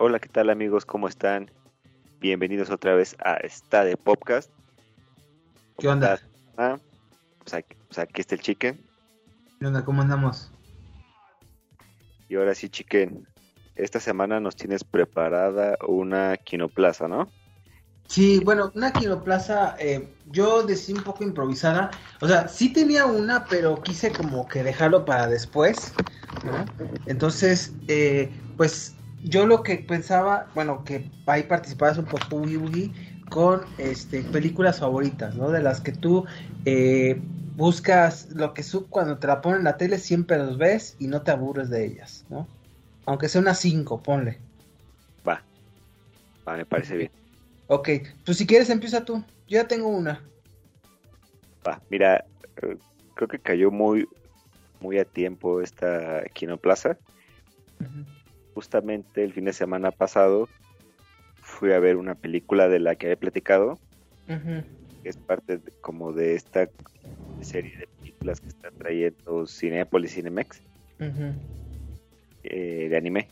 Hola, ¿qué tal amigos? ¿Cómo están? Bienvenidos otra vez a esta de Podcast. ¿Qué onda? Ah, pues, aquí, pues aquí está el chicken. ¿Qué onda? ¿Cómo andamos? Y ahora sí, chicken. Esta semana nos tienes preparada una quinoplaza, ¿no? Sí, bueno, una quinoplaza, eh, yo decidí un poco improvisada. O sea, sí tenía una, pero quise como que dejarlo para después, ¿no? Entonces, eh, pues yo lo que pensaba, bueno, que ahí participaras un poco Boogie con este películas favoritas, ¿no? De las que tú eh, buscas lo que su, cuando te la ponen en la tele siempre los ves y no te aburres de ellas, ¿no? Aunque sea unas 5, ponle. Va, va, me parece bien. Ok, pues si quieres empieza tú. Yo ya tengo una. Va, mira, eh, creo que cayó muy, muy a tiempo esta Kinoplaza. Uh justamente el fin de semana pasado fui a ver una película de la que había platicado, que es parte como de esta serie de películas que está trayendo Cinepolis Cinemex, eh, de anime.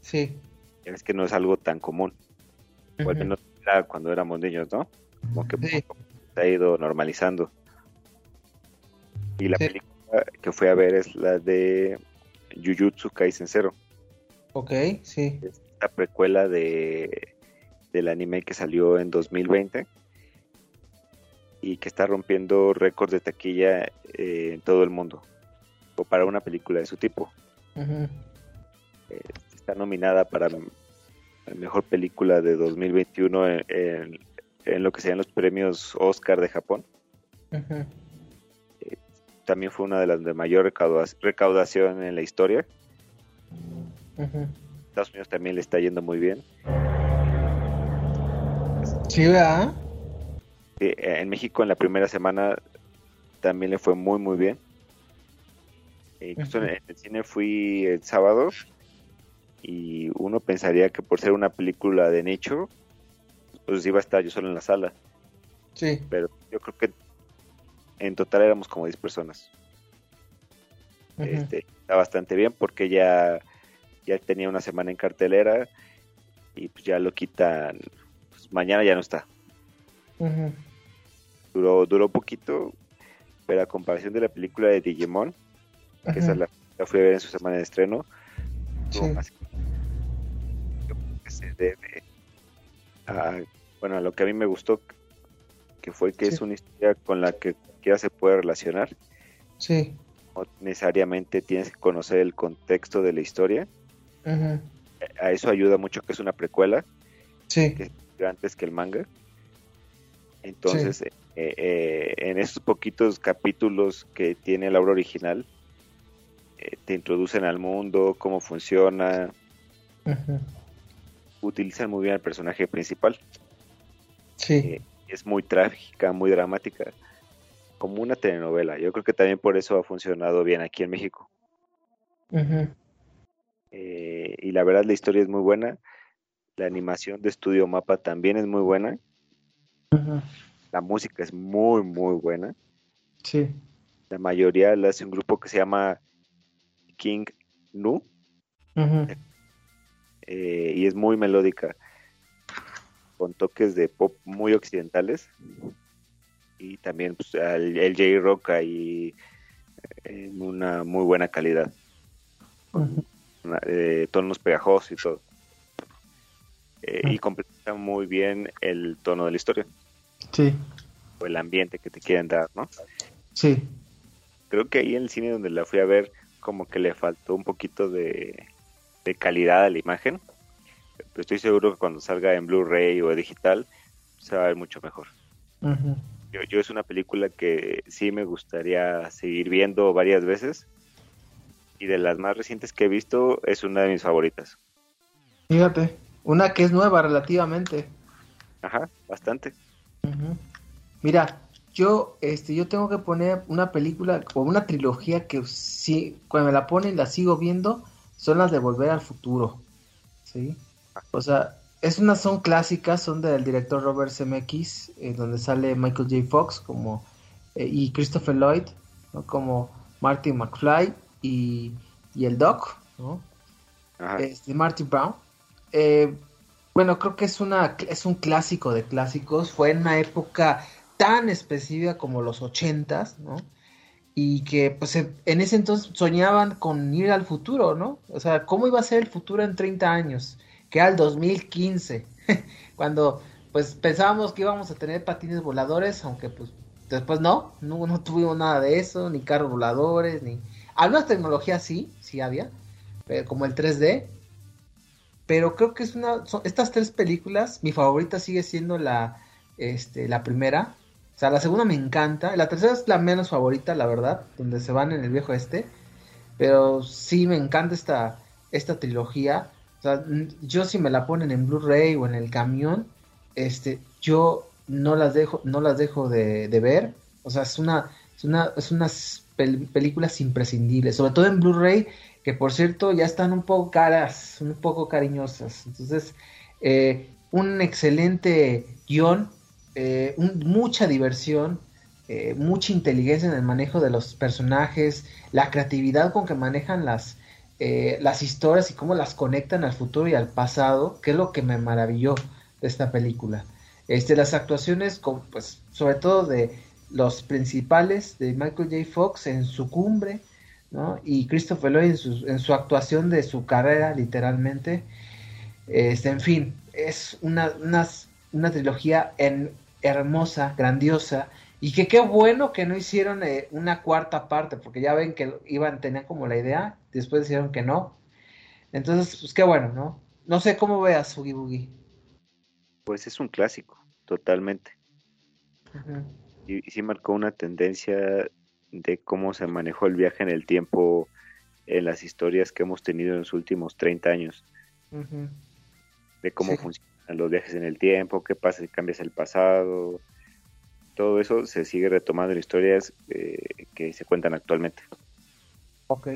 Sí. Es que no es algo tan común, o al menos era cuando éramos niños, ¿no? Como que se ha ido normalizando. Y la película que fui a ver es la de Jujutsu Kaisen Zero. Ok, sí. Es la precuela de del anime que salió en 2020 y que está rompiendo récords de taquilla eh, en todo el mundo o para una película de su tipo. eh, está nominada para la mejor película de 2021 en, en, en, lo que sean los premios Oscar de Japón. eh, también fue una de las de mayor recaudación en la historia. Estados Unidos también le está yendo muy bien. Sí, ¿verdad? Sí, en México en la primera semana también le fue muy muy bien. Incluso uh -huh. en el cine fui el sábado y uno pensaría que por ser una película de nicho, pues iba a estar yo solo en la sala. Sí. Pero yo creo que en total éramos como 10 personas. Uh -huh. este, está bastante bien porque ya ya tenía una semana en cartelera y pues ya lo quitan, pues mañana ya no está. Uh -huh. Duró, duró poquito, pero a comparación de la película de Digimon, uh -huh. que esa la, la, fui a ver en su semana de estreno, sí. más que se debe a, bueno, a lo que a mí me gustó, que fue que sí. es una historia con la que cualquiera se puede relacionar. Sí. No necesariamente tienes que conocer el contexto de la historia. Uh -huh. A eso ayuda mucho que es una precuela. Sí. Que antes que el manga. Entonces, sí. eh, eh, en esos poquitos capítulos que tiene la obra original, eh, te introducen al mundo, cómo funciona. Uh -huh. Utilizan muy bien al personaje principal. Sí. es muy trágica, muy dramática. Como una telenovela. Yo creo que también por eso ha funcionado bien aquí en México. Uh -huh. Eh, y la verdad la historia es muy buena. La animación de Estudio Mapa también es muy buena. Uh -huh. La música es muy, muy buena. Sí. La mayoría la hace un grupo que se llama King Nu. Uh -huh. eh, y es muy melódica. Con toques de pop muy occidentales. Y también pues, el, el J-Rock ahí en una muy buena calidad. Uh -huh eh, tonos pegajosos y todo. Eh, y completa muy bien el tono de la historia. Sí. O el ambiente que te quieren dar, ¿no? Sí. Creo que ahí en el cine donde la fui a ver, como que le faltó un poquito de, de calidad a la imagen. Pero estoy seguro que cuando salga en Blu-ray o digital, se va a ver mucho mejor. Uh -huh. yo, yo es una película que sí me gustaría seguir viendo varias veces y de las más recientes que he visto es una de mis favoritas. Fíjate, una que es nueva relativamente. Ajá, bastante. Uh -huh. Mira, yo este yo tengo que poner una película o una trilogía que sí cuando me la ponen la sigo viendo son las de Volver al Futuro. ¿Sí? O sea, es unas son clásicas, son del director Robert Zemeckis, eh, donde sale Michael J. Fox como eh, y Christopher Lloyd, ¿no? como Martin McFly y, y el Doc, ¿no? Ajá. Este, Marty Brown. eh, bueno, creo que es, una, es un clásico de clásicos. Fue en una época tan específica como los ochentas, ¿no? Y que pues en ese entonces soñaban con ir al futuro, ¿no? O sea, ¿cómo iba a ser el futuro en 30 años? Que era el 2015, cuando pues pensábamos que íbamos a tener patines voladores, aunque pues después no, no, no tuvimos nada de eso, ni carros voladores, ni... Algunas tecnologías sí, sí había, pero como el 3D, pero creo que es una, estas tres películas, mi favorita sigue siendo la, este, la primera, o sea, la segunda me encanta. La tercera es la menos favorita, la verdad, donde se van en el viejo este. Pero sí me encanta esta, esta trilogía. O sea, yo si me la ponen en Blu-ray o en el camión, este, yo no las dejo, no las dejo de, ver. O sea, es una, es una, es unas películas imprescindibles, sobre todo en Blu-ray, que por cierto ya están un poco caras, un poco cariñosas. Entonces, eh, un excelente guion eh, mucha diversión, eh, mucha inteligencia en el manejo de los personajes, la creatividad con que manejan las, las historias y cómo las conectan al futuro y al pasado, que es lo que me maravilló de esta película. Este, las actuaciones, pues, sobre todo de los principales de Michael J. Fox en su cumbre, ¿no? y Christopher Lloyd en su, en su actuación de su carrera, literalmente. Este, en fin, es una, una, una trilogía en, hermosa, grandiosa, y que qué bueno que no hicieron eh, una cuarta parte, porque ya ven que iban, tenían como la idea, después dijeron que no. Entonces, pues qué bueno, ¿no? No sé cómo veas Oogie Boogie. Pues es un clásico, totalmente. Y, sí marcó una tendencia de cómo se manejó el viaje en el tiempo en las historias que hemos tenido en los últimos 30 años. De cómo funciona los viajes en el tiempo, qué pasa si cambias el pasado, todo eso se sigue retomando en historias eh, que se cuentan actualmente. Ok.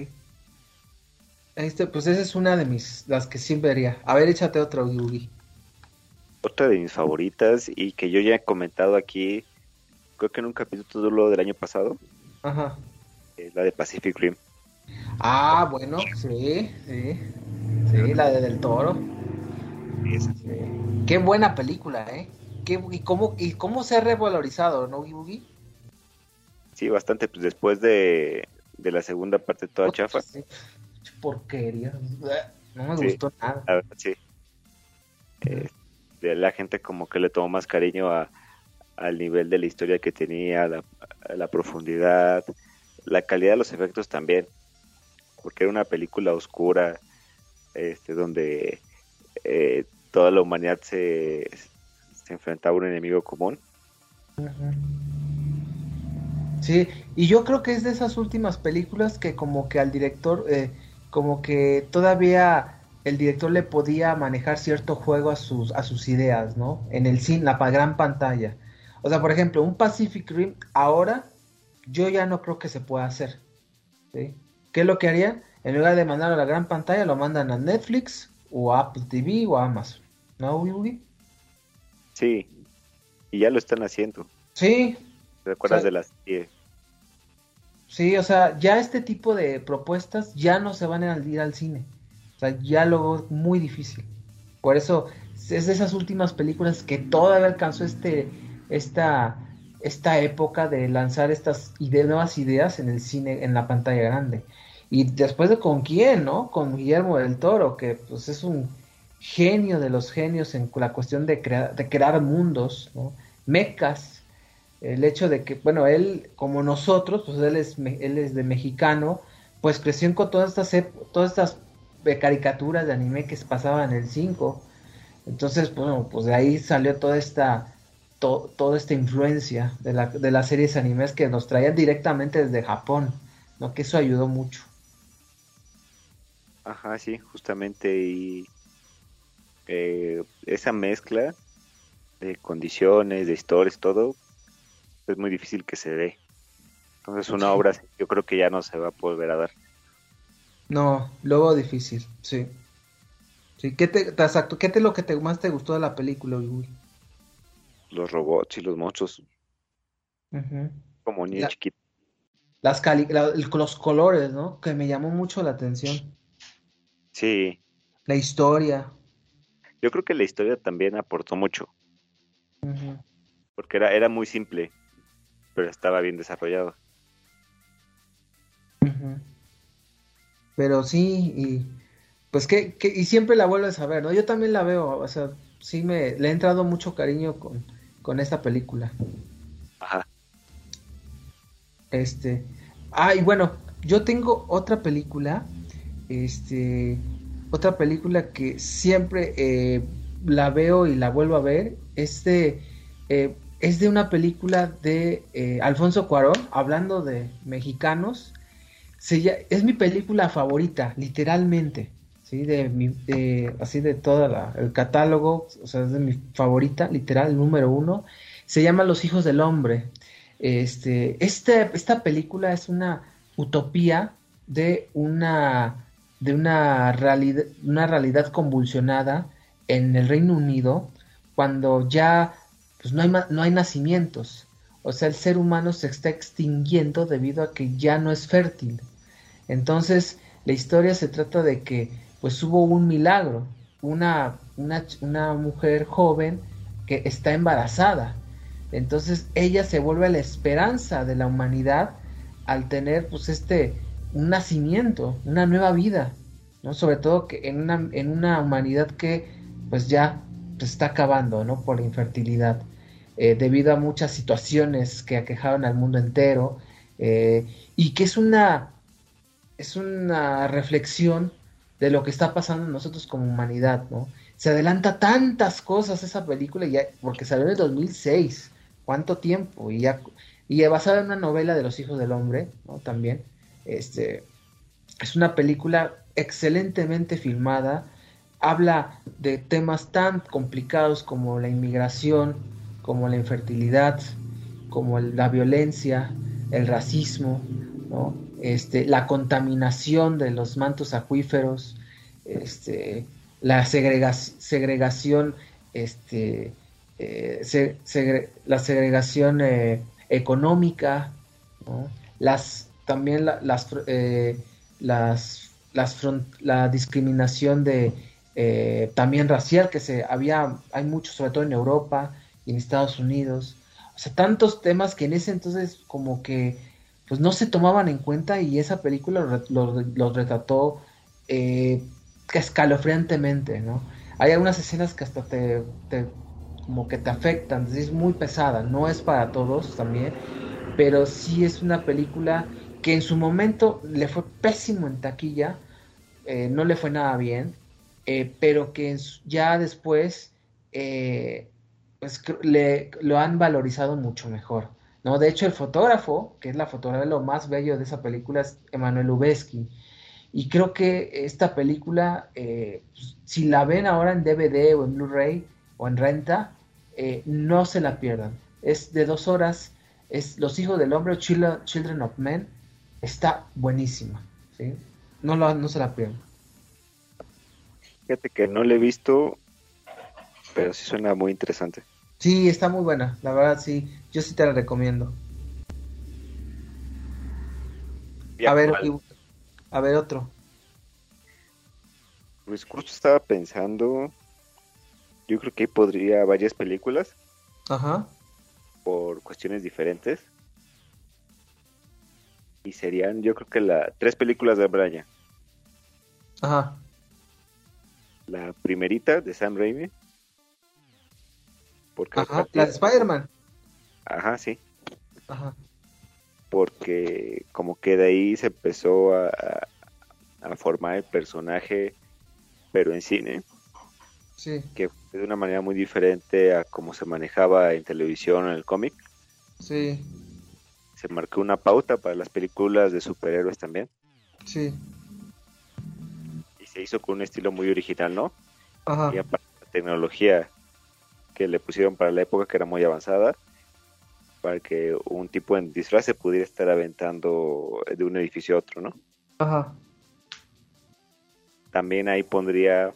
Este, pues esa es una de mis, las que sí vería. A ver, échate otra, Yugi. Otra de mis favoritas y que yo ya he comentado aquí, creo que en un capítulo del año pasado. Ajá. la de Pacific Rim. Ah, bueno, sí, sí. Sí, la de Del Toro. Qué buena película, ¿eh? y, cómo, ¿Y cómo se ha revalorizado, no, Boogie? Sí, bastante, pues después de, la segunda parte toda chafa. Porquería. No me gustó nada. La sí. Eh, la gente como que le tomó más cariño a, al nivel de la historia que tenía, la, profundidad, la calidad de los efectos también, porque era una película oscura, este, donde eh, toda la humanidad se, se enfrentaba a un enemigo común. Sí, y yo creo que es de esas últimas películas que como que al director, eh, como que todavía el director le podía manejar cierto juego a sus, a sus ideas, ¿no? En el cine, la gran pantalla. O sea, por ejemplo, un Pacific Rim ahora yo ya no creo que se pueda hacer. ¿sí? ¿Qué es lo que harían? En lugar de mandarlo a la gran pantalla, lo mandan a Netflix o Apple TV o Amazon. ¿No? Sí, y ya lo están haciendo. Sí. ¿Te acuerdas de las 10? Sí, o sea, ya este tipo de propuestas ya no se van a ir al cine. O sea, ya lo veo muy difícil. Por eso es de esas últimas películas que todavía alcanzó este, esta, esta época de lanzar estas nuevas ideas en el cine, en la pantalla grande. Y después de con quién, ¿no? Con Guillermo del Toro, que pues es un genio de los genios en la cuestión de, crear, de crear mundos, ¿no? Mecas, el hecho de que, bueno, él, como nosotros, pues él es, él es de mexicano, pues creció con todas estas, todas estas caricaturas de anime que se pasaban en el 5. Entonces, bueno, pues de ahí salió toda esta, toda esta influencia de, la, de las series animes que nos traían directamente desde Japón, ¿no? Que eso ayudó mucho. Ajá, sí, justamente. Y eh, esa mezcla de condiciones, de historias, todo, es muy difícil que se dé. Entonces una obra yo creo que ya no se va a volver a dar. No, luego difícil, sí. Sí, ¿qué te, exacto, qué te lo que te, más te gustó de la película, Los robots y los monstruos. Como niños chiquitos. Las los colores, ¿no? Que me llamó mucho la atención. Sí. La historia. Yo creo que la historia también aportó mucho. Porque era, era muy simple, pero estaba bien desarrollado. Pero sí, y pues que, y siempre la vuelves a ver, ¿no? Yo también la veo, o sea, sí me, le he entrado mucho cariño con, con esta película. Ajá. Este, ah, y bueno, yo tengo otra película, este, otra película que siempre eh, la veo y la vuelvo a ver, es de, eh, es de una película de eh, Alfonso Cuarón, hablando de mexicanos, es mi película favorita, literalmente. De, mi, así de todo el catálogo, o sea, es de mi favorita, literal, número uno. Se llama Los Hijos del Hombre. Este, este, esta película es una utopía de una, de una, realidad, una realidad convulsionada en el Reino Unido cuando ya pues no hay, no hay nacimientos. O sea, el ser humano se está extinguiendo debido a que ya no es fértil. Entonces, la historia se trata de que pues hubo un milagro, una, una, mujer joven que está embarazada. Entonces ella se vuelve la esperanza de la humanidad al tener pues este un nacimiento, una nueva vida, ¿no? Sobre todo que en una, en una humanidad que pues ya pues, está acabando, ¿no? Por la infertilidad, eh, debido a muchas situaciones que aquejaron al mundo entero, eh, y que es una, es una reflexión de lo que está pasando en nosotros como humanidad, ¿no? Se adelanta tantas cosas esa película, ya, porque salió en el 2006, ¿cuánto tiempo? Y ya, y basada en una novela de los hijos del hombre, ¿no? También, este, es una película excelentemente filmada, habla de temas tan complicados como la inmigración, como la infertilidad, como la violencia, el racismo, ¿no? Este, la contaminación de los mantos acuíferos, este, la segregación, este, eh, la segregación eh, económica, las, también las, eh, las, las la discriminación de también racial que se había, hay mucho, sobre todo en Europa y en Estados Unidos. O sea, tantos temas que en ese entonces como que pues no se tomaban en cuenta y esa película los retrató eh, escalofriantemente, ¿no? Hay algunas escenas que hasta te, como que te afectan, es muy pesada, no es para todos también, pero sí es una película que en su momento le fue pésimo en taquilla, eh, no le fue nada bien, eh, pero que ya después pues, le, lo han valorizado mucho mejor. ¿No? De hecho, el fotógrafo, que es la fotografía lo más bello de esa película, es Emanuel Lubezki. Y creo que esta película, eh, pues, si la ven ahora en DVD o en Blu-ray o en renta, eh, no se la pierdan. Es de dos horas, es Los Hijos del Hombre, Children of Men, está buenísima. ¿sí? No, no se la pierdan. Fíjate que no la he visto, pero sí suena muy interesante. Sí, está muy buena, la verdad sí, yo sí te la recomiendo. a ver, a ver otro. Pues justo estaba pensando, yo creo que podría varias películas. Ajá. Por cuestiones diferentes. Y serían, yo creo que la tres películas de Brian. Ajá. La primerita de Sam Raimi. Ajá, la de Spider-Man. Ajá, sí. Ajá. Porque como que de ahí se empezó a, a formar el personaje, pero en cine. Sí. Que fue de una manera muy diferente a cómo se manejaba en televisión o en el cómic. Sí. Se marcó una pauta para las películas de superhéroes también. Sí. Y se hizo con un estilo muy original, ¿no? Ajá. Y aparte la tecnología que le pusieron para la época que era muy avanzada para que un tipo en disfraz se pudiera estar aventando de un edificio a otro, ¿no? Ajá. También ahí pondría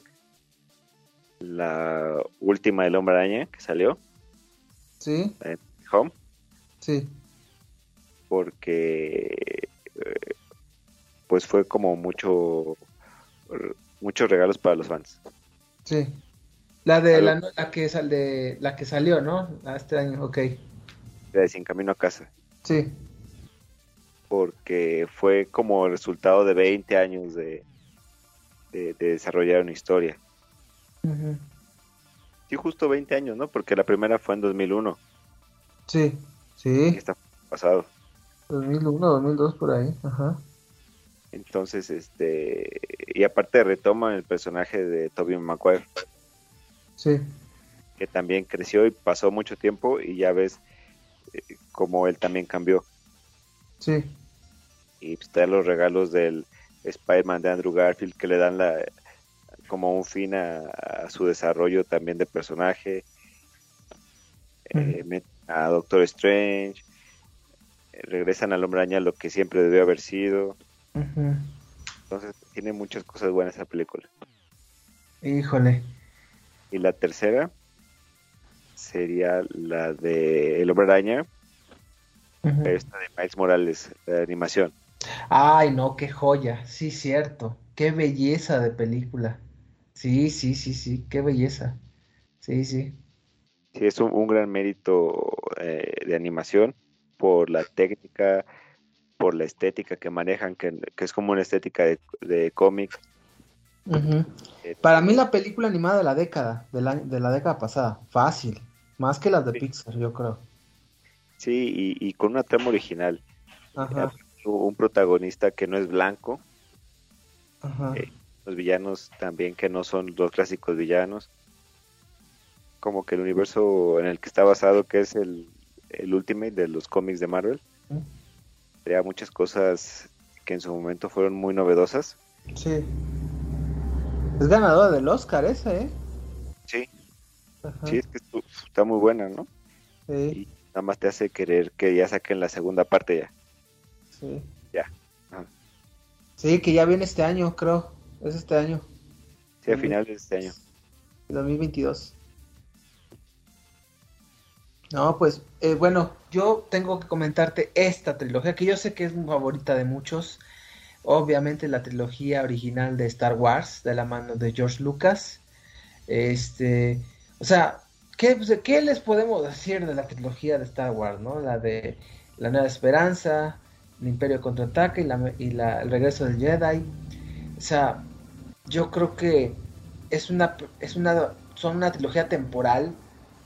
la última del Hombre Araña que salió. Sí. En Home. Sí. Porque eh, pues fue como mucho muchos regalos para los fans. Sí La de la, la, que sal de, la que salió, ¿no? Este año, ok. La de Sin Camino a Casa. Sí. Porque fue como el resultado de 20 años de, de, desarrollar una historia. Sí, justo 20 años, ¿no? Porque la primera fue en 2001. Sí, sí. está pasado. 2001, 2002 por ahí, ajá. Entonces, este, y aparte retoma el personaje de Tobey Maguire. Sí. Que también creció y pasó mucho tiempo y ya ves eh, como él también cambió. Sí. Y pues, te los regalos del Spider-Man de Andrew Garfield que le dan la como un fin a, su desarrollo también de personaje. Eh, a Doctor Strange. Eh, regresan al hombre lo que siempre debió haber sido. Entonces tiene muchas cosas buenas esa película. Híjole. Y la tercera sería la de El Hombre Araña, esta de Miles Morales, de animación. Ay, no, qué joya, sí, cierto, qué belleza de película. Sí, sí, sí, sí, qué belleza. Sí, sí. Sí, es un, gran mérito eh, de animación por la técnica, por la estética que manejan, que, es como una estética de, de cómic. Eh, Para mí la película animada de la década, de la, de la década pasada, fácil, más que las de Pixar, yo creo. Sí, y, con una trama original. Ajá. Un protagonista que no es blanco. Ajá. Eh, los villanos también que no son los clásicos villanos. Como que el universo en el que está basado, que es el, el Ultimate de los cómics de Marvel, crea muchas cosas que en su momento fueron muy novedosas. Sí. Es ganadora del Oscar esa, ¿eh? Sí. Sí, es que está muy buena, ¿no? Sí. Y nada más te hace querer que ya saquen la segunda parte ya. Sí. Ya. Sí, que ya viene este año, creo. Es este año. Sí, a finales de este año. 2022. No, pues, eh, bueno, yo tengo que comentarte esta trilogía, que yo sé que es favorita de muchos. Obviamente la trilogía original de Star Wars, de la mano de George Lucas. Este, o sea, ¿qué, pues, ¿qué les podemos decir de la trilogía de Star Wars, no? La de La Nueva Esperanza, El Imperio Contraataca y, la, y la, el regreso del Jedi. O sea, yo creo que es una, es una, son una trilogía temporal,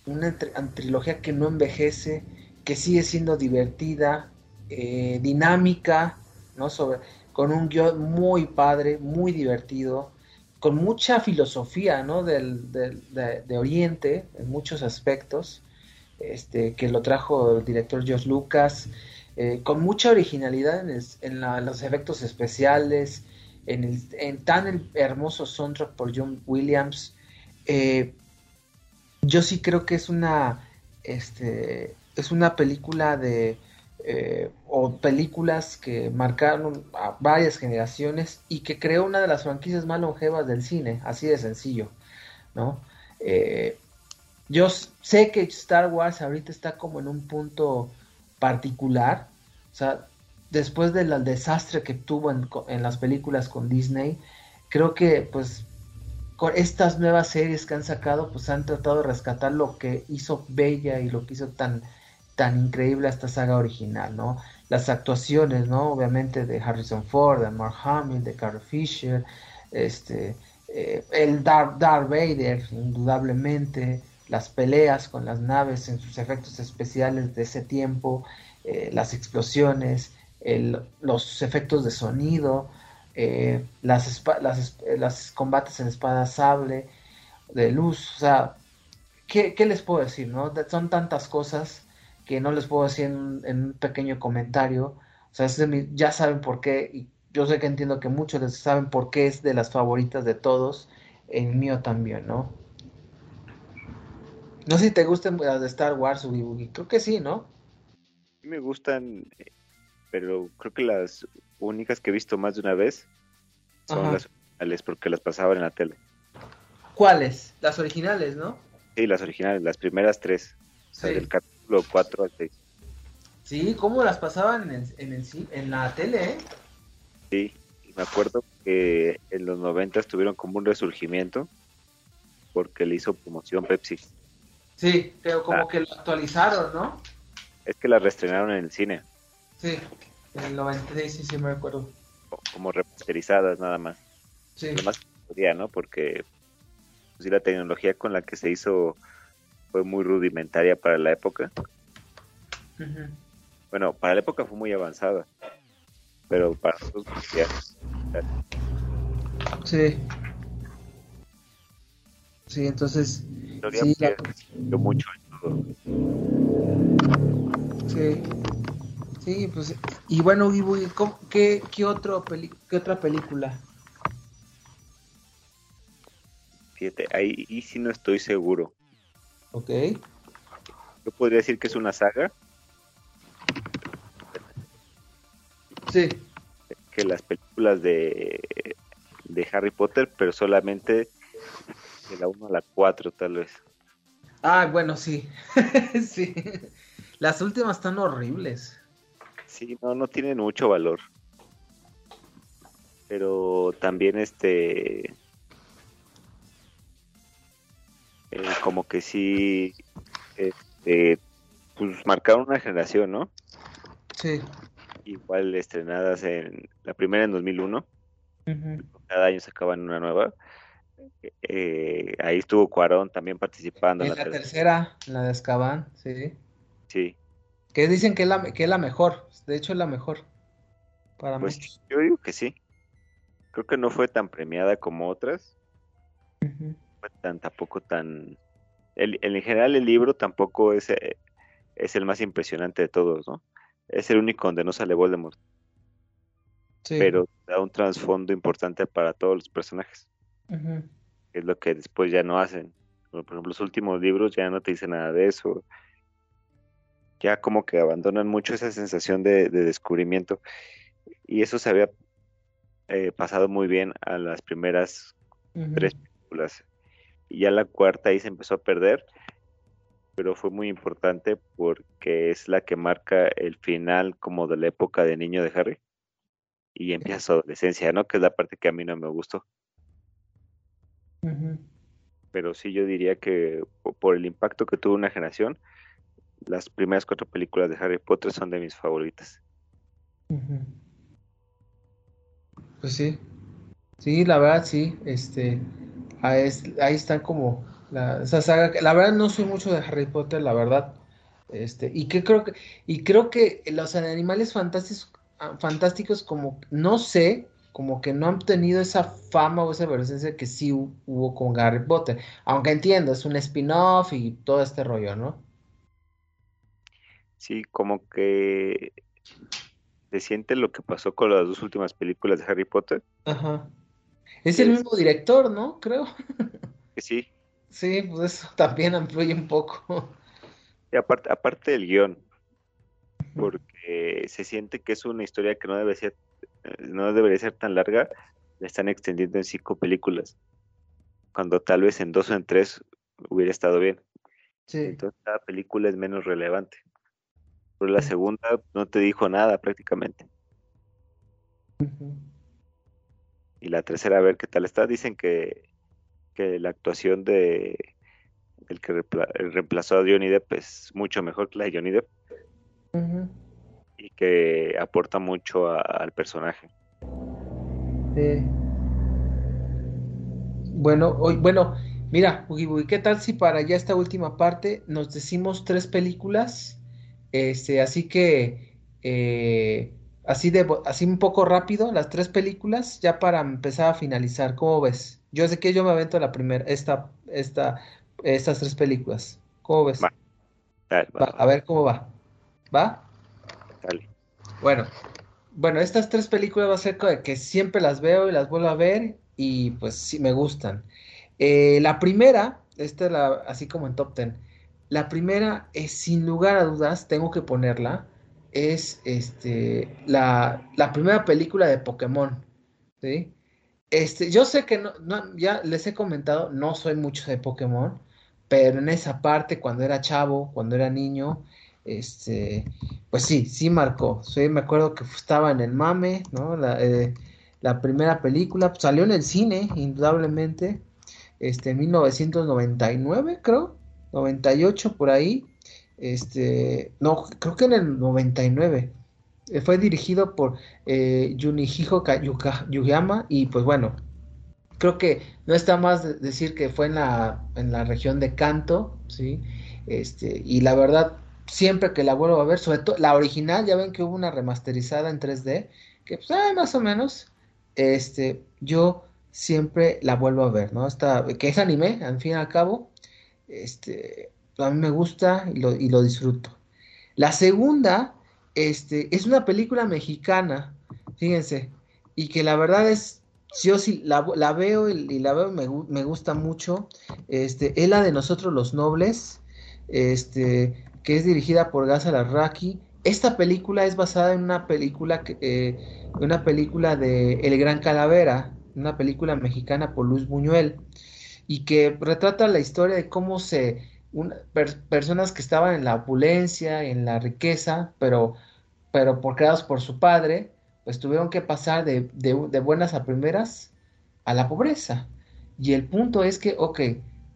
una trilogía que no envejece, que sigue siendo divertida, eh, dinámica, ¿no? Sobre, con un guion muy padre, muy divertido, con mucha filosofía, ¿no? Del, de, Oriente, en muchos aspectos, este, que lo trajo el director George Lucas, eh, con mucha originalidad en, los efectos especiales, en, en tan hermoso soundtrack por John Williams. Eh, yo sí creo que es una, este, es una película de, eh, o películas que marcaron a varias generaciones y que creó una de las franquicias más longevas del cine, así de sencillo, ¿no? Eh, yo sé que Star Wars ahorita está como en un punto particular, o sea, después del desastre que tuvo en, las películas con Disney, creo que pues con estas nuevas series que han sacado, pues han tratado de rescatar lo que hizo bella y lo que hizo tan, tan increíble esta saga original, ¿no? Las actuaciones, ¿no? Obviamente de Harrison Ford, de Mark Hamill, de Carrie Fisher, este, eh, el Darth, Darth Vader, indudablemente, las peleas con las naves en sus efectos especiales de ese tiempo, eh, las explosiones, los efectos de sonido, eh, las, combates en espada sable, de luz, o sea, ¿qué, les puedo decir? No? Son tantas cosas que no les puedo decir en, un pequeño comentario, o sea, ya saben por qué, y yo sé que entiendo que muchos les saben por qué es de las favoritas de todos, el mío también, ¿no? No sé si te gustan las de Star Wars, Ugi Creo que sí, ¿no? Me gustan pero creo que las únicas que he visto más de una vez son las originales, porque las pasaban en la tele. ¿Cuáles? Las originales, ¿no? Sí, las originales, las primeras tres. O sea, del capítulo 4 al 6. Sí, ¿cómo las pasaban en, en, en la tele, eh? Sí, me acuerdo que en los 90 tuvieron como un resurgimiento porque le hizo promoción Pepsi. Sí, pero como que lo actualizaron, ¿no? Es que la reestrenaron en el cine. Sí, en el 96, sí, sí me acuerdo. Como remasterizadas nada más. Sí. Lo más podía, ¿no? Porque pues, la tecnología con la que se hizo fue muy rudimentaria para la época. Bueno, para la época fue muy avanzada. Pero para nosotros ya- Sí. Sí, entonces, Sí, la- mucho sí. Sí, pues, y bueno, y voy- ¿cómo- ¿qué, qué, otro peli- qué otra película? Fíjate, ahí y sí no estoy seguro. Ok. Yo podría decir que es una saga Sí. que las películas de, de Harry Potter, pero solamente de la 1 a la 4 tal vez. Ah, bueno, sí. sí. Las últimas están horribles. Sí, no, no tienen mucho valor. Pero también este... eh, como que sí... Este, pues marcaron una generación, ¿no? Sí. Igual estrenadas en... La primera en 2001. Ujú. Cada año sacaban una nueva. Eh, ahí estuvo Cuarón también participando en En la la tercera. tercera, la de Azkaban, sí. Sí, Que dicen que es la, que es la mejor. De hecho, es la mejor. Para pues muchos. yo digo que sí. Creo que no fue tan premiada como otras. Fue tan tampoco tan el, en general el libro tampoco es, eh, es el más impresionante de todos, ¿no? Es el único donde no sale Voldemort, Sí. pero da un trasfondo importante para todos los personajes, que es lo que después ya no hacen. Por ejemplo, los últimos libros ya no te dicen nada de eso. Ya como que abandonan mucho esa sensación de, de descubrimiento. Y eso se había eh, pasado muy bien a las primeras tres películas. Y ya la cuarta ahí se empezó a perder, pero fue muy importante porque es la que marca el final como de la época de niño de Harry. Y empieza su adolescencia, ¿no? Que es la parte que a mí no me gustó. Pero sí yo diría que po- por el impacto que tuvo una generación, las primeras cuatro películas de Harry Potter son de mis favoritas. Pues sí, sí, la verdad sí, este, ahí, es- ahí están como la, esa saga, la verdad no soy mucho de Harry Potter, la verdad, este, y que creo que, y creo que los animales fantásticos, ah, fantásticos como, no sé, como que no han tenido esa fama o esa presencia que sí hu- hubo con Harry Potter, aunque entiendo, es un spin-off y todo este rollo, ¿no? Sí, como que se siente lo que pasó con las dos últimas películas de Harry Potter, Ajá. Es el mismo director, ¿no? Creo. que sí, Sí, pues eso también influye un poco. y aparte, aparte del guion, porque se siente que es una historia que no debe ser, no debería ser tan larga, la están extendiendo en cinco películas, cuando tal vez en dos o en tres hubiera estado bien. Sí, Entonces cada película es menos relevante. Pero la segunda no te dijo nada prácticamente. Y la tercera, a ver qué tal está. Dicen que, que la actuación de el que reemplazó a Johnny Depp es mucho mejor que la de Johnny Depp y que aporta mucho a- al personaje. Sí. Bueno, hoy, bueno, mira, Ugi Bugi, ¿qué tal si para ya esta última parte nos decimos tres películas? Este, así que eh, así de así un poco rápido, las tres películas, ya para empezar a finalizar. ¿Cómo ves? Yo sé que yo me avento la primera, esta, esta, estas tres películas. ¿Cómo ves? Va. Dale, va, Va, a ver cómo va. ¿Va? dale. Bueno, bueno, estas tres películas va a ser que siempre las veo y las vuelvo a ver y pues sí me gustan. Eh, la primera, esta es la, así como en top ten, la primera es sin lugar a dudas, tengo que ponerla, es este, la, la primera película de Pokémon, ¿sí? Este, yo sé que no, no, ya les he comentado, no soy mucho de Pokémon, pero en esa parte, cuando era chavo, cuando era niño, este, pues sí, sí marcó. Sí, me acuerdo que estaba en el mame, ¿no? La, eh, la primera película, pues, salió en el cine, indudablemente. este, en 1999, creo, 98 por ahí, este, no, creo que en el 99, eh, fue dirigido por eh, Junichiro Yuyama y pues bueno, creo que no está más decir que fue en la, en la región de Kanto, ¿sí? Este, y la verdad, siempre que la vuelvo a ver, sobre todo la original, ya ven que hubo una remasterizada en 3D, que pues, ah, más o menos, este, yo siempre la vuelvo a ver, ¿no? Esta, que es anime, al fin y al cabo, este, a mí me gusta y lo, y lo disfruto. La segunda, este, es una película mexicana, fíjense, y que la verdad es, yo sí la, la veo y, la veo, me, me, gusta mucho, este, es la de Nosotros los Nobles, este, que es dirigida por Gaza Larraqui. Esta película es basada en una película, eh, una película de El Gran Calavera, una película mexicana por Luis Buñuel, y que retrata la historia de cómo se personas que estaban en la opulencia, en la riqueza, pero, pero por creados por su padre, pues tuvieron que pasar de, de, buenas a primeras a la pobreza. Y el punto es que, ok,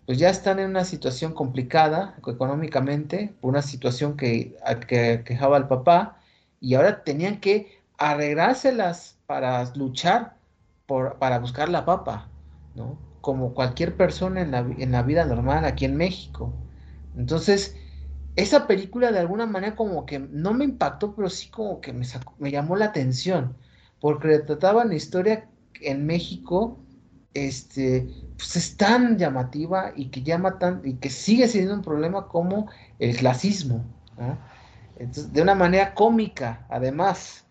pues ya están en una situación complicada económicamente, por una situación que, que quejaba al papá, y ahora tenían que arreglárselas para luchar por, para buscar la papa, ¿no? Como cualquier persona en la, en la vida normal aquí en México. Entonces, esa película de alguna manera como que no me impactó, pero sí como que me, me llamó la atención, porque trataba una historia en México, este, pues es tan llamativa y que llama tan, y que sigue siendo un problema como el clasismo, de una manera cómica, además.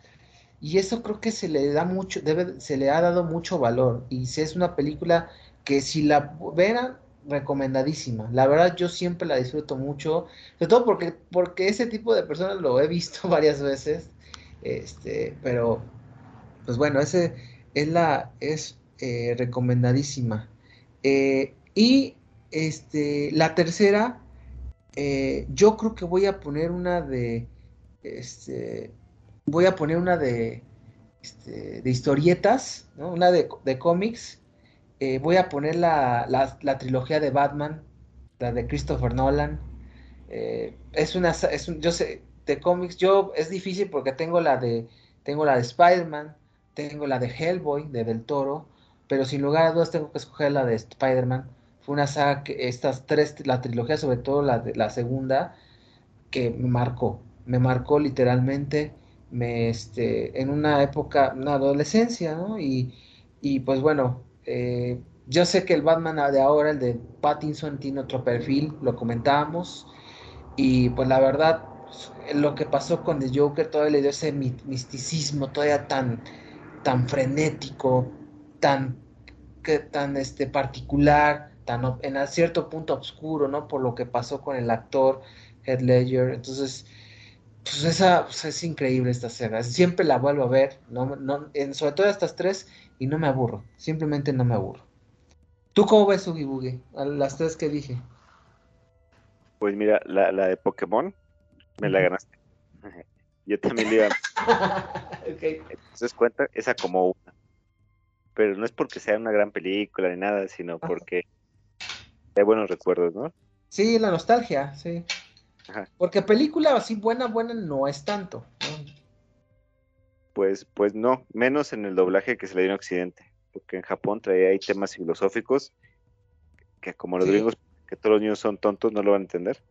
Y eso creo que se le da mucho, debe, se le ha dado mucho valor. Y si es una película que si la veran, recomendadísima. La verdad yo siempre la disfruto mucho, sobre todo porque, porque ese tipo de personas lo he visto varias veces. Este, pero pues bueno, ese es la es eh, recomendadísima. Eh, y este, la tercera, eh, yo creo que voy a poner una de, este, voy a poner una de, este, de historietas, una de, de cómics eh, voy a poner la, la, trilogía de Batman, la de Christopher Nolan. Eh, es una, es un, yo sé, de cómics, yo es difícil porque tengo la de, tengo la de Spider-Man, tengo la de Hellboy, de Del Toro, pero sin lugar a dudas tengo que escoger la de Spider-Man. Fue una saga que estas tres, la trilogía, sobre todo la, de, la segunda, que me marcó, me marcó literalmente, me, este, en una época, una adolescencia, ¿no? Y, y pues bueno, eh, yo sé que el Batman de ahora, el de Pattinson, tiene otro perfil, lo comentábamos. Y pues la verdad, lo que pasó con el Joker todavía le dio ese misticismo, todavía tan, tan frenético, tan, que, tan este, particular, tan en cierto punto oscuro, ¿no? Por lo que pasó con el actor Heath Ledger. Entonces, pues esa pues, es increíble esta saga. Siempre la vuelvo a ver, no, no, sobre todo estas tres, y no me aburro. Simplemente no me aburro. ¿Tú cómo ves? A las tres que dije. Pues mira, la, la de Pokémon, me la ganaste. Yo también le iba. okay. Entonces cuenta esa como una. Pero no es porque sea una gran película ni nada, sino porque hay buenos recuerdos, ¿no? Sí, la nostalgia, sí. Porque película así buena, buena no es tanto. Pues, pues no, menos en el doblaje que se le dio en Occidente, porque en Japón traía ahí temas filosóficos que como los gringos, que todos los niños son tontos, no lo van a entender.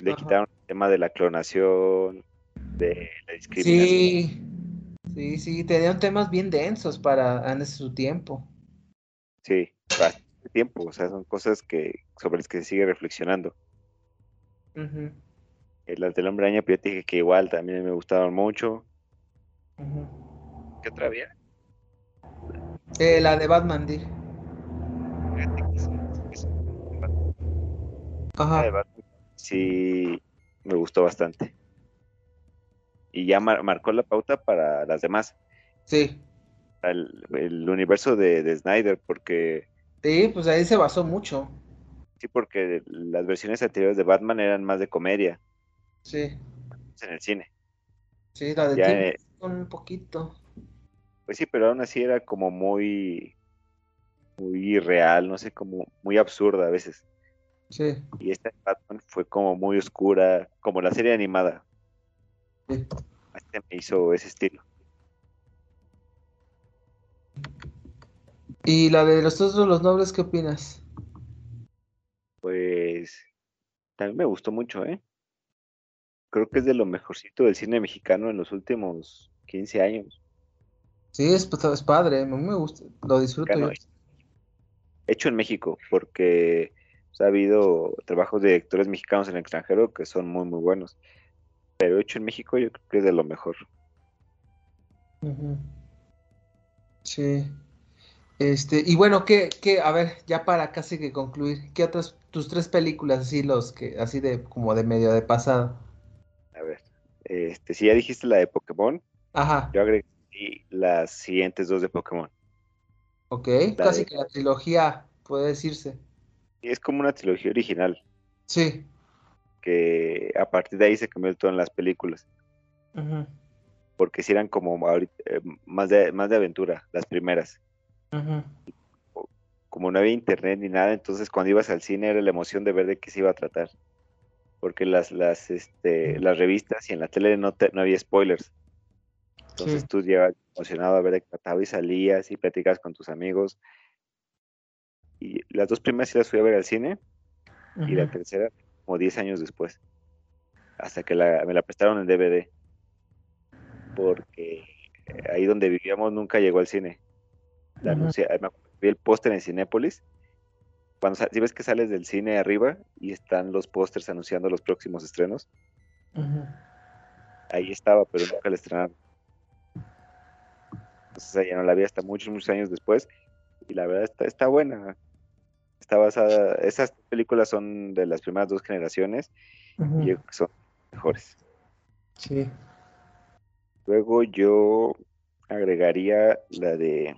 Le quitaron el tema de la clonación, de la discriminación. Sí, sí, sí, tenían temas bien densos para en su tiempo. Sí, bastante tiempo, o sea, son cosas que sobre las que se sigue reflexionando. Eh, las del hombre araña, pero dije que igual también me gustaban mucho. ¿Qué otra había? Eh, la de Batman, dije. Ajá. sí, me gustó bastante. Y ya marcó la pauta para las demás. Sí. El, universo de, de Snyder, porque... Sí, pues ahí se basó mucho. Sí, porque las versiones anteriores de Batman eran más de comedia. Sí. En el cine. Sí, la de un poquito. Pues sí, pero aún así era como muy muy irreal, no sé, como muy absurda a veces. Sí. Y esta Batman fue como muy oscura, como la serie animada. sí. Este me hizo ese estilo. ¿Y la de los otros, los nobles, qué opinas? Pues también me gustó mucho, ¿eh? Creo que es de lo mejorcito del cine mexicano en los últimos 15 años. Sí, es, pues, es padre, a mí me gusta, lo disfruto yo. Hecho en México, porque o sea, ha habido trabajos de directores mexicanos en el extranjero que son muy, muy buenos. Pero hecho en México yo creo que es de lo mejor. Sí. Este, y bueno, ¿qué, qué, a ver, ya para casi que concluir, ¿qué otras, tus tres películas así, los que, así de, como de medio de pasada? Este, si ya dijiste la de Pokémon, Ajá, yo agregué las siguientes dos de Pokémon. ok, La casi de- que la trilogía, puede decirse. Es como una trilogía original, Sí. que a partir de ahí se cambió todo en las películas, Ujú, porque si eran como ahorita, eh, más de, más de aventura, las primeras. ujú. Como no había internet ni nada, entonces cuando ibas al cine era la emoción de ver de qué se iba a tratar. Porque las, las, este, las revistas y en la tele no, te- no había spoilers. Entonces Sí. tú llegabas emocionado a ver trataba y salías y platicabas con tus amigos. Y las dos primeras sí las fui a ver al cine y la tercera como 10 años después. Hasta que la- me la prestaron en DVD. Porque ahí donde vivíamos nunca llegó al cine. La Ujú. anuncia- me vi el póster en Cinépolis. Cuando si ves que sales del cine arriba y están los pósters anunciando los próximos estrenos, ahí estaba, pero nunca la estrenaron. Entonces ella no la vi hasta muchos, muchos años después. Y la verdad está, está buena. Está basada, esas películas son de las primeras dos generaciones y yo creo que son mejores. Sí. Luego yo agregaría la de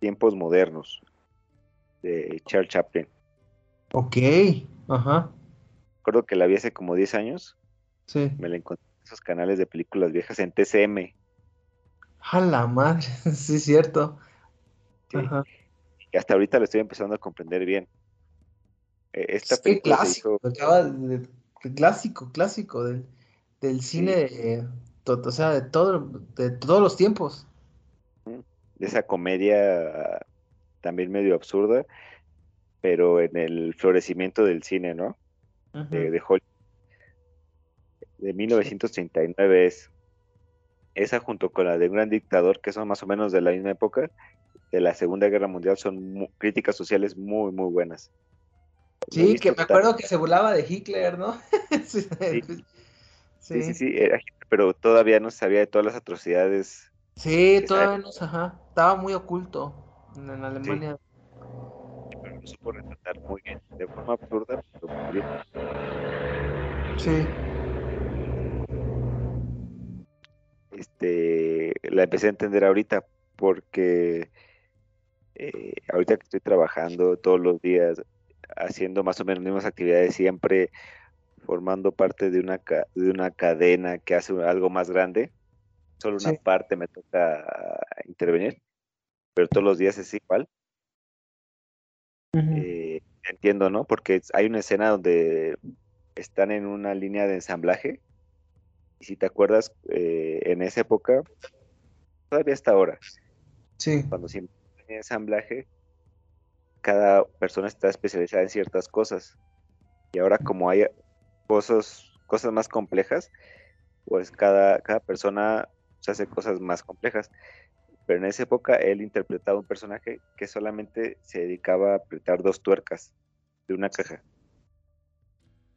Tiempos Modernos de Charles Chaplin. Ok, ajá, Recuerdo que la vi hace como 10 años. sí. Me la encontré en esos canales de películas viejas en TCM. A la madre, sí, es cierto. Sí. Ajá. Y hasta ahorita la estoy empezando a comprender bien. Eh, Esta Es que película se clásico, hizo, acaba de- de- clásico, clásico del, del cine, to- o sea, de todo, de todos los tiempos. de esa comedia también medio absurda, pero en el florecimiento del cine, ¿no? Ujú. De, de Hollywood. De 1939 es. Esa junto con la de Un Gran Dictador, que son más o menos de la misma época, de la Segunda Guerra Mundial, son críticas sociales muy, muy buenas. Sí, que me tan- acuerdo que se burlaba de Hitler, ¿no? Sí, Sí. sí, Sí, sí, sí, era- pero todavía no sabía de todas las atrocidades. Sí, todavía no, ajá, estaba muy oculto en, Alemania. pero lo supo retratar muy bien, de forma absurda, pero muy bien. Sí, Este, la empecé a entender ahorita porque eh, ahorita que estoy trabajando todos los días, haciendo más o menos las mismas actividades siempre, formando parte de una, ca- de una cadena que hace algo más grande, solo una Sí. parte me toca intervenir, pero todos los días es igual. Eh, entiendo, ¿no? Porque hay una escena donde están en una línea de ensamblaje. Y si te acuerdas, eh, en esa época, todavía hasta ahora, sí, cuando se el ensamblaje, cada persona está especializada en ciertas cosas. Y ahora como hay cosas, cosas más complejas, pues cada, cada persona se hace cosas más complejas. Pero en esa época él interpretaba un personaje que solamente se dedicaba a apretar dos tuercas de una caja.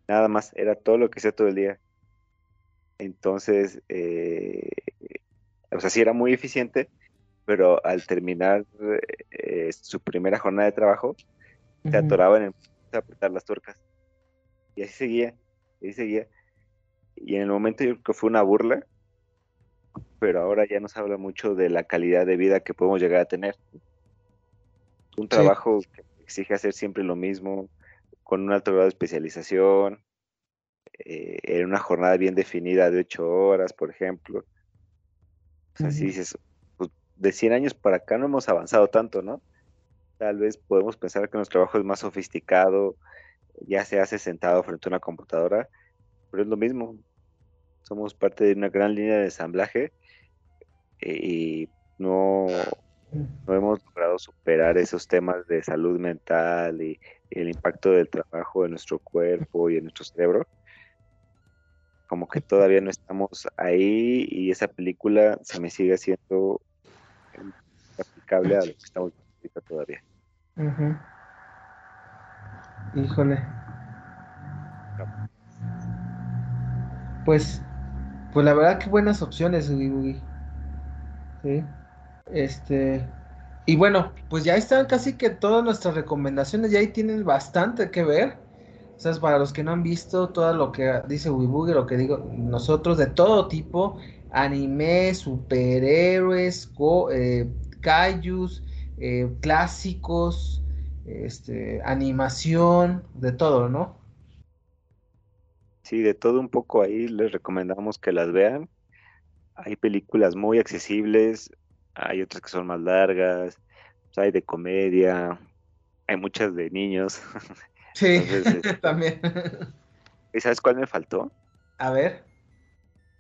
Nada más, era todo lo que hacía todo el día. Entonces, eh, o sea, sí era muy eficiente, pero al terminar eh, su primera jornada de trabajo, se atoraba en el de apretar las tuercas. Y así seguía, y así seguía. Y en el momento yo creo que fue una burla, pero ahora ya nos habla mucho de la calidad de vida que podemos llegar a tener. Un trabajo que exige hacer siempre lo mismo, con un alto grado de especialización, eh, en una jornada bien definida de ocho horas, por ejemplo. O sea, si Ujú. dices, pues, de 100 años para acá no hemos avanzado tanto, ¿no? Tal vez podemos pensar que nuestro trabajo es más sofisticado, ya se hace sentado frente a una computadora, pero es lo mismo. Somos parte de una gran línea de ensamblaje y no, no hemos logrado superar esos temas de salud mental y, el impacto del trabajo en nuestro cuerpo y en nuestro cerebro. Como que todavía no estamos ahí y esa película se me sigue haciendo aplicable a lo que estamos viendo todavía. Híjole. Pues, pues la verdad que buenas opciones, Sí. Este, y bueno, pues ya están casi que todas nuestras recomendaciones, ya ahí tienen bastante que ver. O sea, para los que no han visto todo lo que dice Wibugi, lo que digo nosotros, de todo tipo, anime, superhéroes, eh, kaijus, eh, clásicos, este, animación, de todo, ¿no? Sí, de todo un poco ahí les recomendamos que las vean. Hay películas muy accesibles, hay otras que son más largas, pues, hay de comedia, hay muchas de niños. Sí, este, también. ¿Y sabes cuál me faltó? A ver.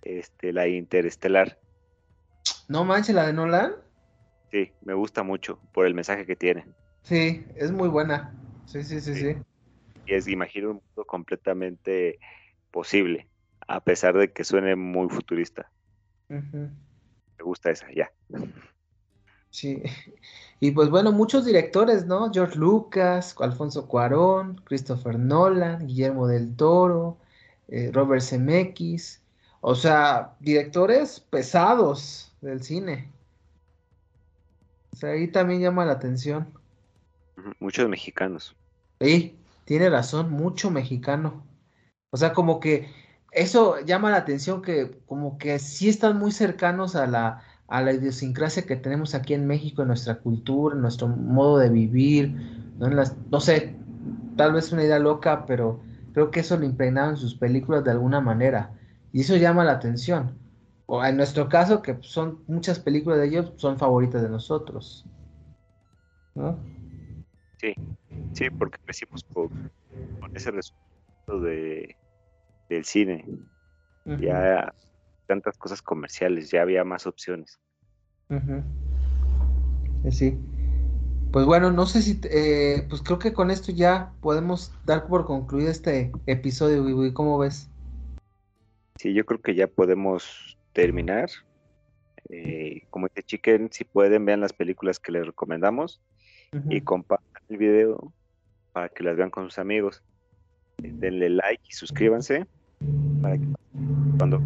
Este, la Interestelar. No manches, la de Nolan. Sí, me gusta mucho por el mensaje que tiene. Sí, es muy buena. Sí, sí, sí, sí. Y es, imagino, un mundo completamente posible, a pesar de que suene muy futurista. Me gusta esa, ya. Sí. Y pues bueno, muchos directores, ¿no? George Lucas, Alfonso Cuarón, Christopher Nolan, Guillermo del Toro, eh, Robert Zemeckis. O sea, directores pesados del cine. O sea, ahí también llama la atención. Muchos mexicanos. Sí, tiene razón, mucho mexicano. O sea, como que eso llama la atención que como que sí están muy cercanos a la, a la idiosincrasia que tenemos aquí en México, en nuestra cultura, en nuestro modo de vivir, no, sé, tal vez una idea loca, pero creo que eso lo impregnaron en sus películas de alguna manera. Y eso llama la atención. O en nuestro caso, que son muchas películas de ellos, son favoritas de nosotros. ¿No? Sí, sí, porque crecimos con, con ese resultado de, del cine. Ya tantas cosas comerciales, ya había más opciones. Eh, sí. Pues bueno, no sé si, eh, pues creo que con esto ya podemos dar por concluido este episodio, y ¿cómo ves? Sí, yo creo que ya podemos terminar. Eh, como dice Chicken, si pueden, vean las películas que les recomendamos y compartan el video para que las vean con sus amigos. Denle like y suscríbanse para que cuando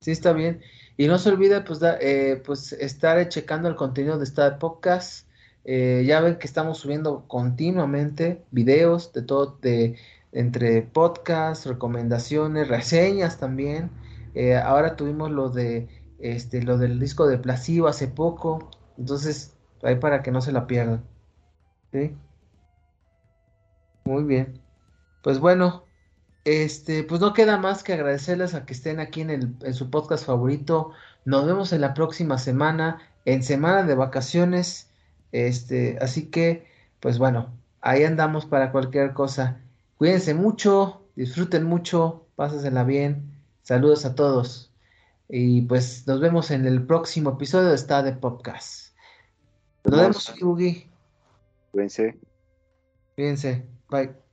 Sí, está bien. Y no se olvide, pues, eh, pues estar checando el contenido de esta podcast. Eh, ya ven que estamos subiendo continuamente videos de todo, de entre podcasts, recomendaciones, reseñas también. Eh, ahora tuvimos lo de este, lo del disco de Placebo hace poco. Entonces, ahí para que no se la pierdan. ¿Sí? Muy bien. Pues bueno, este, pues no queda más que agradecerles a que estén aquí en, el, en su podcast favorito. Nos vemos en la próxima semana, en semana de vacaciones. Este, así que, pues bueno, ahí andamos para cualquier cosa. Cuídense mucho, disfruten mucho, pásensela bien. Saludos a todos. Y pues nos vemos en el próximo episodio de Esta de Podcast. Nos vemos, Yugi. Cuídense. Cuídense. Bye.